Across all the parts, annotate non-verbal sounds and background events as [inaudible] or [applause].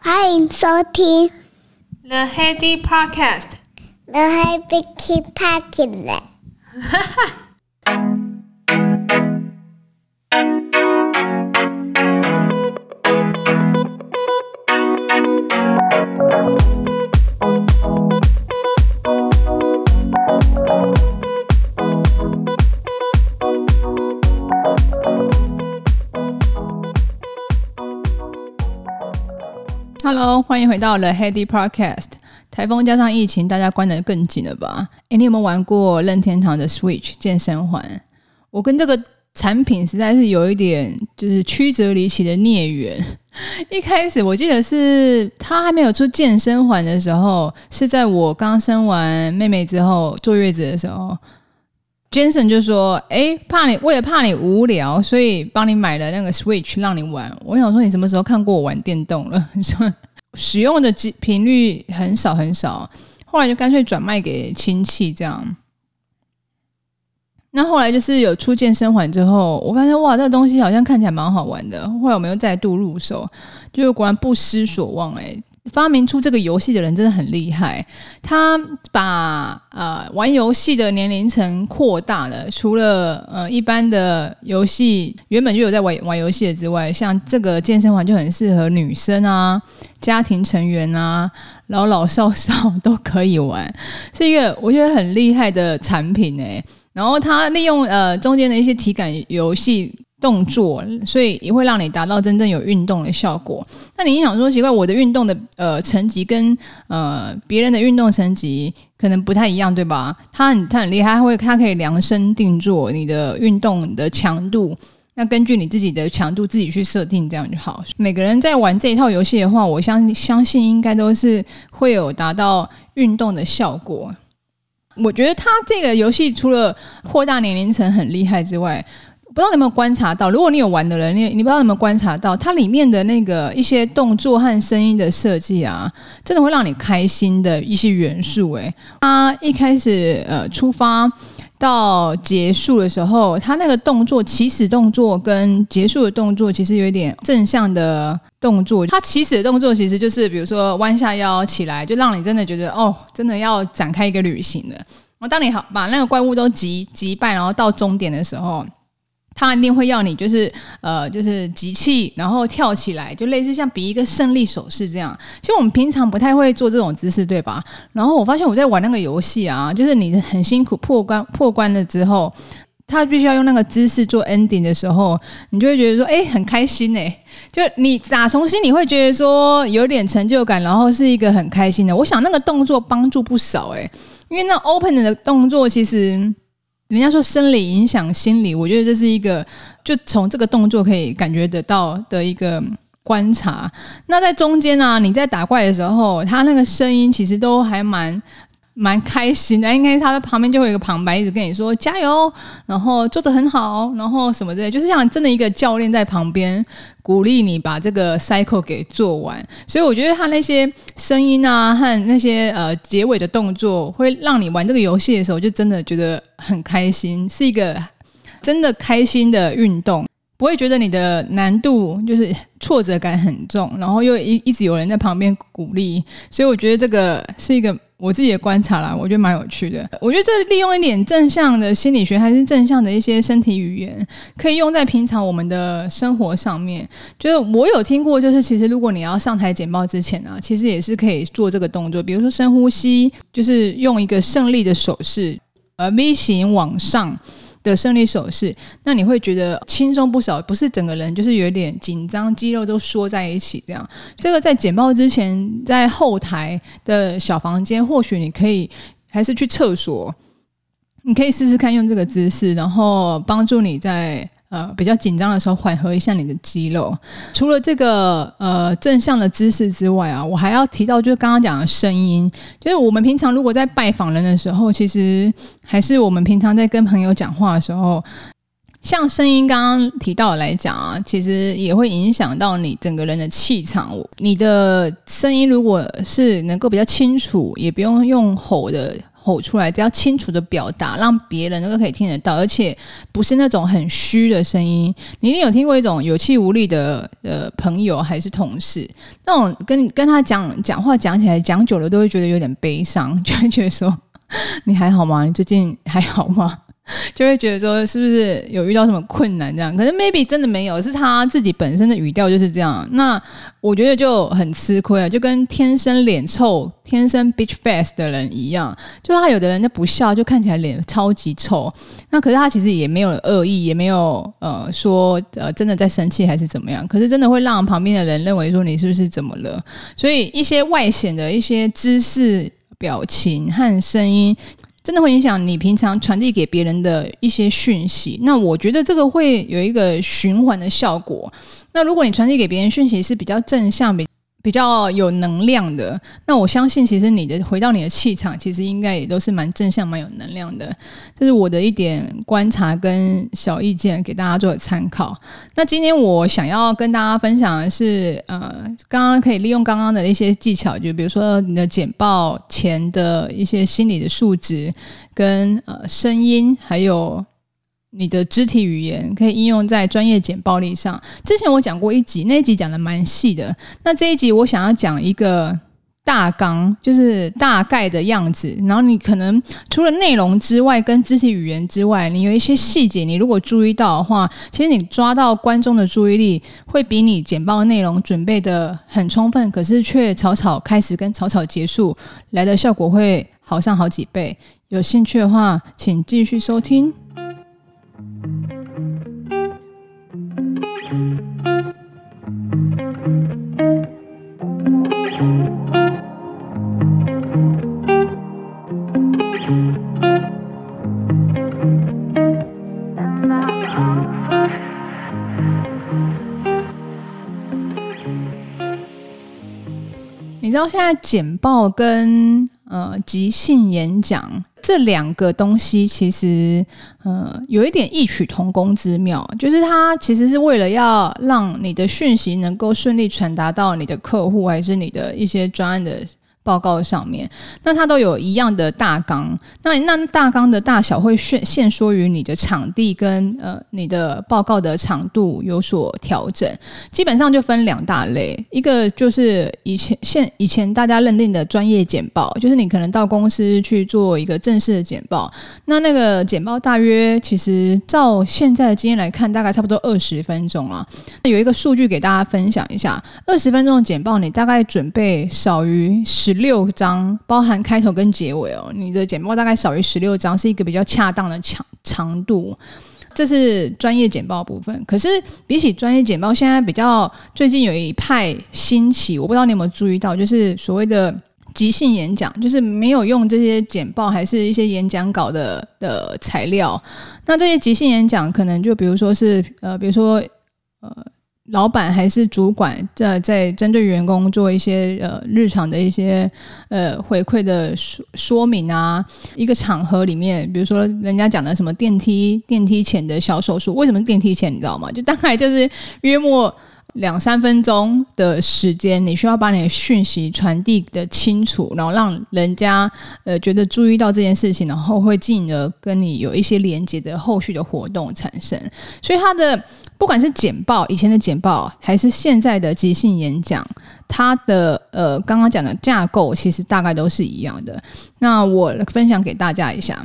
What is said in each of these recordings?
欢迎收听 The Heady Podcast。The Heady Podcast。哈哈。 [laughs] 欢迎回到 The Heady Podcast。台风加上疫情，大家关得更紧了吧？诶，你有没有玩过任天堂的 Switch 健身环？我跟这个产品实在是有一点就是曲折离奇的孽缘。[laughs] 一开始我记得是他还没有出健身环的时候，是在我刚生完妹妹之后坐月子的时候，Jason 就说：“诶，怕你为了怕你无聊，所以帮你买了那个 Switch 让你玩。”我想说，你什么时候看过我玩电动了？你 [laughs] 说使用的频率很少很少，后来就干脆转卖给亲戚这样。那后来就是有初见生还之后，我发现哇，这个东西好像看起来蛮好玩的。后来我们又再度入手，就果然不失所望哎、发明出这个游戏的人真的很厉害，他把呃玩游戏的年龄层扩大了。除了呃一般的游戏原本就有在玩玩游戏的之外，像这个健身环就很适合女生啊、家庭成员啊、老老少少都可以玩，是一个我觉得很厉害的产品诶、然后它利用呃中间的一些体感游戏。动作，所以也会让你达到真正有运动的效果。那你想说奇怪，我的运动的呃成绩跟呃别人的运动成绩可能不太一样，对吧？他很他很厉害，他会他可以量身定做你的运动的强度，那根据你自己的强度自己去设定，这样就好。每个人在玩这一套游戏的话，我相相信应该都是会有达到运动的效果。我觉得他这个游戏除了扩大年龄层很厉害之外，不知道你有没有观察到，如果你有玩的人，你你不知道有没有观察到，它里面的那个一些动作和声音的设计啊，真的会让你开心的一些元素。诶，它一开始呃出发到结束的时候，它那个动作起始动作跟结束的动作其实有一点正向的动作。它起始的动作其实就是比如说弯下腰起来，就让你真的觉得哦，真的要展开一个旅行了。然后当你好把那个怪物都击击败，然后到终点的时候。他一定会要你，就是呃，就是集气，然后跳起来，就类似像比一个胜利手势这样。其实我们平常不太会做这种姿势，对吧？然后我发现我在玩那个游戏啊，就是你很辛苦破关破关了之后，他必须要用那个姿势做 ending 的时候，你就会觉得说，哎，很开心哎！就你打从心里会觉得说有点成就感，然后是一个很开心的。我想那个动作帮助不少哎，因为那 open 的动作其实。人家说生理影响心理，我觉得这是一个，就从这个动作可以感觉得到的一个观察。那在中间呢、你在打怪的时候，他那个声音其实都还蛮。蛮开心的，应该他在旁边就会有一个旁白一直跟你说加油，然后做得很好，然后什么之类，就是像真的一个教练在旁边鼓励你把这个 cycle 给做完。所以我觉得他那些声音啊和那些呃结尾的动作，会让你玩这个游戏的时候就真的觉得很开心，是一个真的开心的运动，不会觉得你的难度就是挫折感很重，然后又一一直有人在旁边鼓励，所以我觉得这个是一个。我自己的观察啦，我觉得蛮有趣的。我觉得这利用一点正向的心理学，还是正向的一些身体语言，可以用在平常我们的生活上面。就是我有听过，就是其实如果你要上台简报之前啊，其实也是可以做这个动作，比如说深呼吸，就是用一个胜利的手势，呃，V 型往上。的胜利手势，那你会觉得轻松不少，不是整个人就是有点紧张，肌肉都缩在一起这样。这个在简报之前，在后台的小房间，或许你可以还是去厕所，你可以试试看用这个姿势，然后帮助你在。呃，比较紧张的时候，缓和一下你的肌肉。除了这个呃正向的姿势之外啊，我还要提到，就是刚刚讲的声音，就是我们平常如果在拜访人的时候，其实还是我们平常在跟朋友讲话的时候，像声音刚刚提到来讲啊，其实也会影响到你整个人的气场。你的声音如果是能够比较清楚，也不用用吼的。吼出来，只要清楚的表达，让别人都可以听得到，而且不是那种很虚的声音。你一定有听过一种有气无力的呃朋友还是同事，那种跟跟他讲讲话讲起来讲久了都会觉得有点悲伤，就会觉得说 [laughs] 你还好吗？你最近还好吗？[laughs] 就会觉得说是不是有遇到什么困难这样？可是 maybe 真的没有，是他自己本身的语调就是这样。那我觉得就很吃亏啊，就跟天生脸臭、天生 bitch face 的人一样。就他有的人他不笑，就看起来脸超级臭。那可是他其实也没有恶意，也没有呃说呃真的在生气还是怎么样。可是真的会让旁边的人认为说你是不是怎么了？所以一些外显的一些姿势、表情和声音。真的会影响你平常传递给别人的一些讯息。那我觉得这个会有一个循环的效果。那如果你传递给别人讯息是比较正向，比比较有能量的，那我相信其实你的回到你的气场，其实应该也都是蛮正向、蛮有能量的。这是我的一点观察跟小意见，给大家做参考。那今天我想要跟大家分享的是，呃，刚刚可以利用刚刚的一些技巧，就比如说你的简报前的一些心理的数值，跟呃声音，还有。你的肢体语言可以应用在专业简报力上。之前我讲过一集，那一集讲的蛮细的。那这一集我想要讲一个大纲，就是大概的样子。然后你可能除了内容之外，跟肢体语言之外，你有一些细节，你如果注意到的话，其实你抓到观众的注意力，会比你简报内容准备的很充分，可是却草草开始跟草草结束来的效果会好上好几倍。有兴趣的话，请继续收听。你知道现在简报跟呃即兴演讲这两个东西，其实呃有一点异曲同工之妙，就是它其实是为了要让你的讯息能够顺利传达到你的客户，还是你的一些专案的。报告上面，那它都有一样的大纲，那那大纲的大小会限限缩于你的场地跟呃你的报告的长度有所调整，基本上就分两大类，一个就是以前现以前大家认定的专业简报，就是你可能到公司去做一个正式的简报，那那个简报大约其实照现在的经验来看，大概差不多二十分钟啊。那有一个数据给大家分享一下，二十分钟的简报，你大概准备少于十。十六张，包含开头跟结尾哦。你的简报大概少于十六张，是一个比较恰当的长长度。这是专业简报部分。可是比起专业简报，现在比较最近有一派兴起，我不知道你有没有注意到，就是所谓的即兴演讲，就是没有用这些简报，还是一些演讲稿的的材料。那这些即兴演讲，可能就比如说是呃，比如说呃。老板还是主管在在针对员工做一些呃日常的一些呃回馈的说说明啊，一个场合里面，比如说人家讲的什么电梯电梯前的小手术，为什么电梯前你知道吗？就大概就是约莫两三分钟的时间，你需要把你的讯息传递的清楚，然后让人家呃觉得注意到这件事情，然后会进而跟你有一些连接的后续的活动产生，所以它的。不管是简报，以前的简报，还是现在的即兴演讲，它的呃刚刚讲的架构其实大概都是一样的。那我分享给大家一下。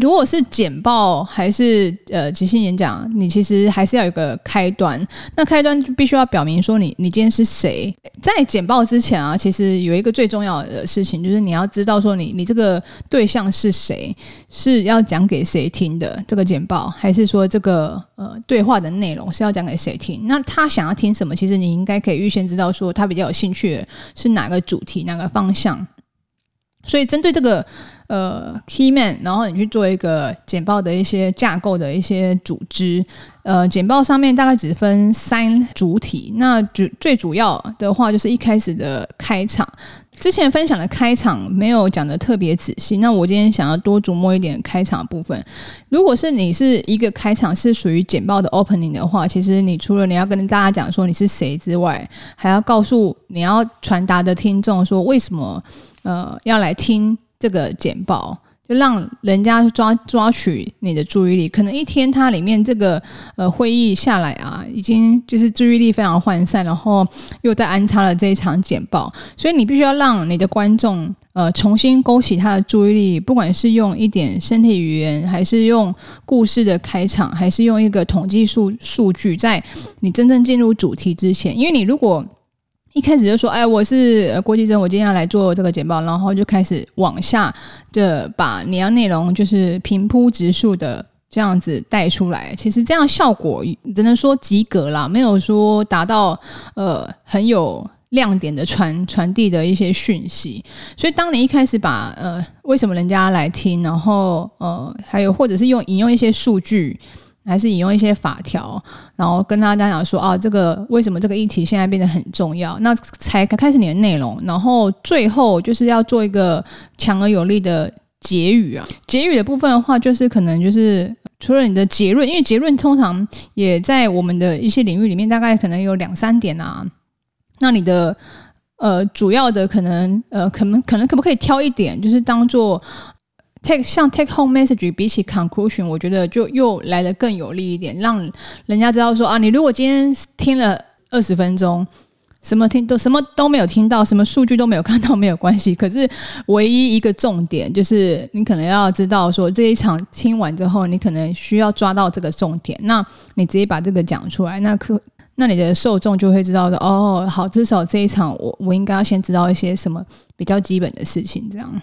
如果是简报还是呃即兴演讲，你其实还是要有个开端。那开端就必须要表明说你你今天是谁。在简报之前啊，其实有一个最重要的事情，就是你要知道说你你这个对象是谁，是要讲给谁听的这个简报，还是说这个呃对话的内容是要讲给谁听？那他想要听什么？其实你应该可以预先知道说他比较有兴趣是哪个主题、哪个方向。所以针对这个。呃，key man，然后你去做一个简报的一些架构的一些组织。呃，简报上面大概只分三主体。那主最主要的话就是一开始的开场。之前分享的开场没有讲得特别仔细。那我今天想要多琢磨一点开场部分。如果是你是一个开场是属于简报的 opening 的话，其实你除了你要跟大家讲说你是谁之外，还要告诉你要传达的听众说为什么呃要来听。这个简报。就让人家抓抓取你的注意力，可能一天它里面这个呃会议下来啊，已经就是注意力非常涣散，然后又再安插了这一场简报，所以你必须要让你的观众呃重新勾起他的注意力，不管是用一点身体语言，还是用故事的开场，还是用一个统计数数据，在你真正进入主题之前，因为你如果一开始就说，哎，我是郭继珍，我今天要来做这个简报，然后就开始往下的把你要内容就是平铺直述的这样子带出来。其实这样效果只能说及格啦，没有说达到呃很有亮点的传传递的一些讯息。所以当你一开始把呃为什么人家来听，然后呃还有或者是用引用一些数据。还是引用一些法条，然后跟大家讲说啊，这个为什么这个议题现在变得很重要？那才开始你的内容，然后最后就是要做一个强而有力的结语啊。结语的部分的话，就是可能就是除了你的结论，因为结论通常也在我们的一些领域里面，大概可能有两三点啊。那你的呃主要的可能呃可能可能可不可以挑一点，就是当做。Take 像 take home message 比起 conclusion，我觉得就又来得更有利一点，让人家知道说啊，你如果今天听了二十分钟，什么听都什么都没有听到，什么数据都没有看到，没有关系。可是唯一一个重点就是，你可能要知道说，这一场听完之后，你可能需要抓到这个重点。那你直接把这个讲出来，那可那你的受众就会知道说，哦，好，至少这一场我我应该要先知道一些什么比较基本的事情，这样。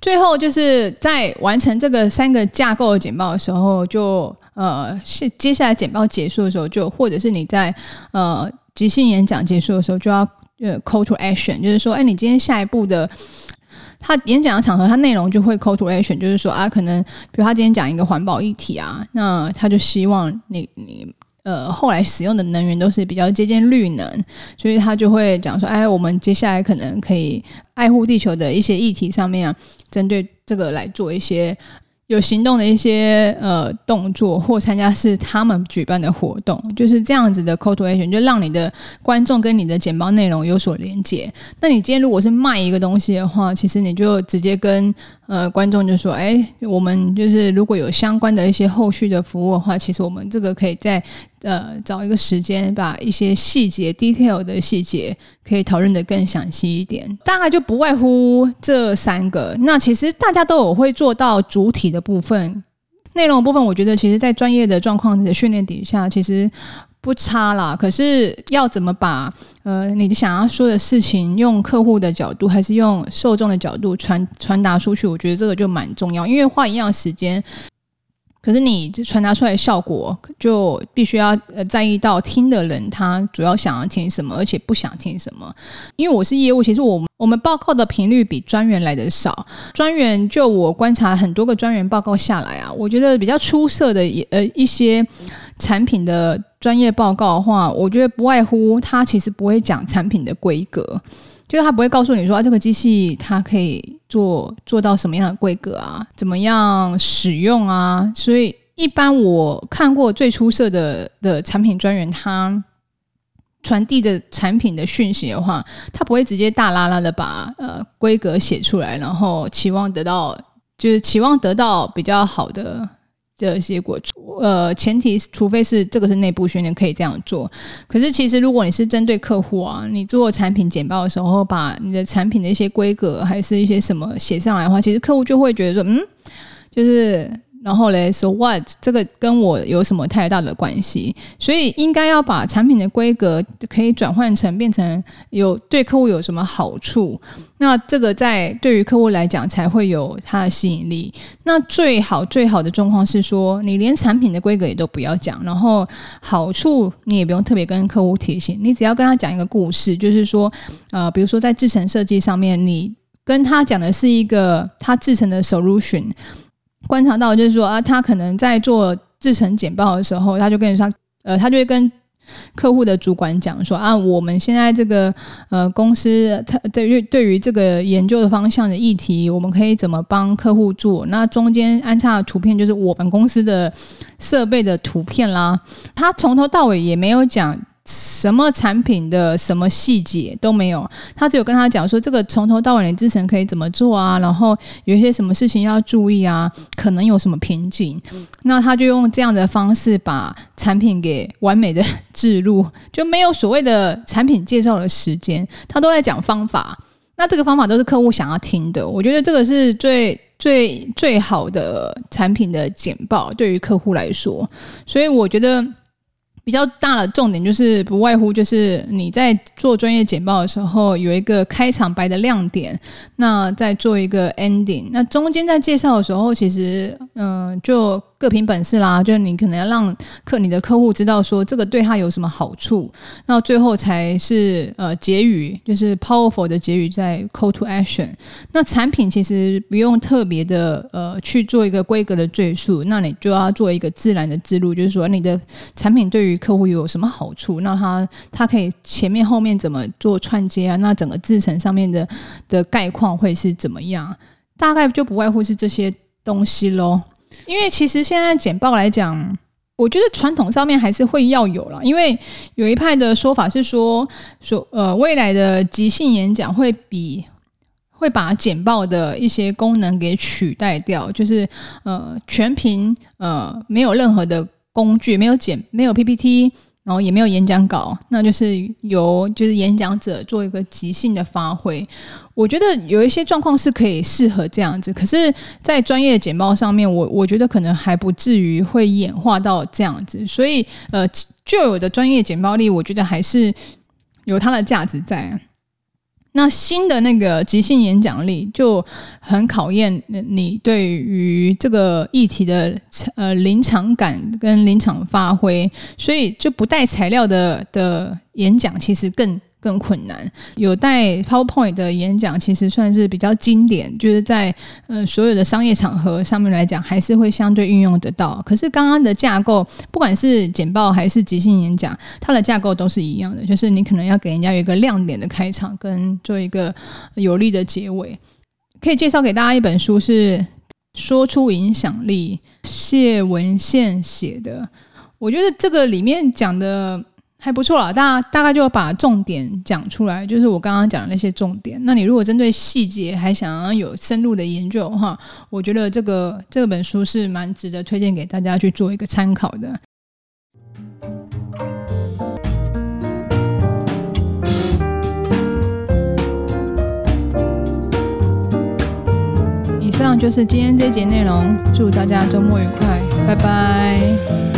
最后就是在完成这个三个架构的简报的时候，就呃，是接下来简报结束的时候，就或者是你在呃即兴演讲结束的时候，就要呃 call to action，就是说，哎，你今天下一步的他演讲的场合，他内容就会 call to action，就是说啊，可能比如他今天讲一个环保议题啊，那他就希望你你。呃，后来使用的能源都是比较接近绿能，所以他就会讲说，哎，我们接下来可能可以爱护地球的一些议题上面啊，针对这个来做一些。有行动的一些呃动作，或参加是他们举办的活动，就是这样子的 c o t o a t i o n 就让你的观众跟你的简报内容有所连接。那你今天如果是卖一个东西的话，其实你就直接跟呃观众就说，哎，我们就是如果有相关的一些后续的服务的话，其实我们这个可以在。呃，找一个时间，把一些细节、detail 的细节可以讨论得更详细一点。大概就不外乎这三个。那其实大家都有会做到主体的部分，内容部分，我觉得其实在专业的状况的训练底下，其实不差啦。可是要怎么把呃你想要说的事情，用客户的角度还是用受众的角度传传达出去，我觉得这个就蛮重要，因为花一样时间。可是你传达出来的效果，就必须要呃在意到听的人他主要想要听什么，而且不想听什么。因为我是业务，其实我们我们报告的频率比专员来的少。专员就我观察很多个专员报告下来啊，我觉得比较出色的呃一些产品的专业报告的话，我觉得不外乎他其实不会讲产品的规格。就是他不会告诉你说啊，这个机器它可以做做到什么样的规格啊，怎么样使用啊？所以一般我看过最出色的的产品专员，他传递的产品的讯息的话，他不会直接大拉拉的把呃规格写出来，然后期望得到就是期望得到比较好的。的结果，呃，前提除非是这个是内部训练可以这样做。可是其实如果你是针对客户啊，你做产品简报的时候，把你的产品的一些规格还是一些什么写上来的话，其实客户就会觉得说，嗯，就是。然后嘞，so what？这个跟我有什么太大的关系？所以应该要把产品的规格可以转换成变成有对客户有什么好处？那这个在对于客户来讲才会有它的吸引力。那最好最好的状况是说，你连产品的规格也都不要讲，然后好处你也不用特别跟客户提醒，你只要跟他讲一个故事，就是说，呃，比如说在制成设计上面，你跟他讲的是一个他制成的 solution。观察到就是说啊，他可能在做制成简报的时候，他就跟你说，呃，他就会跟客户的主管讲说啊，我们现在这个呃公司，他对于对于这个研究的方向的议题，我们可以怎么帮客户做？那中间安插的图片就是我们公司的设备的图片啦。他从头到尾也没有讲什么产品的什么细节都没有，他只有跟他讲说这个从头到尾的制程可以怎么做啊，然后有一些什么事情要注意啊，可能有什么瓶颈，那他就用这样的方式把产品给完美的置入，就没有所谓的产品介绍的时间，他都在讲方法。那这个方法都是客户想要听的，我觉得这个是最最最好的产品的简报，对于客户来说，所以我觉得。比较大的重点就是不外乎就是你在做专业简报的时候有一个开场白的亮点，那再做一个 ending，那中间在介绍的时候，其实嗯、就。各凭本事啦，就是你可能要让客你的客户知道说这个对他有什么好处，那最后才是呃结语，就是 powerful 的结语在 call to action。那产品其实不用特别的呃去做一个规格的赘述，那你就要做一个自然的记录，就是说你的产品对于客户有什么好处，那他他可以前面后面怎么做串接啊？那整个制程上面的的概况会是怎么样？大概就不外乎是这些东西喽。因为其实现在简报来讲，我觉得传统上面还是会要有了。因为有一派的说法是说，说呃未来的即兴演讲会比会把简报的一些功能给取代掉，就是呃全凭呃没有任何的工具，没有简没有 PPT。然后也没有演讲稿，那就是由就是演讲者做一个即兴的发挥。我觉得有一些状况是可以适合这样子，可是，在专业简报上面，我我觉得可能还不至于会演化到这样子。所以，呃，就有的专业简报力，我觉得还是有它的价值在。那新的那个即兴演讲力就很考验你对于这个议题的呃临场感跟临场发挥，所以就不带材料的的演讲其实更。更困难，有带 PowerPoint 的演讲其实算是比较经典，就是在呃所有的商业场合上面来讲，还是会相对运用得到。可是刚刚的架构，不管是简报还是即兴演讲，它的架构都是一样的，就是你可能要给人家有一个亮点的开场，跟做一个有力的结尾。可以介绍给大家一本书，是《说出影响力》，谢文宪写的。我觉得这个里面讲的。还不错啦，大大概就把重点讲出来，就是我刚刚讲的那些重点。那你如果针对细节还想要有深入的研究的话，我觉得这个这本书是蛮值得推荐给大家去做一个参考的。以上就是今天这节内容，祝大家周末愉快，拜拜。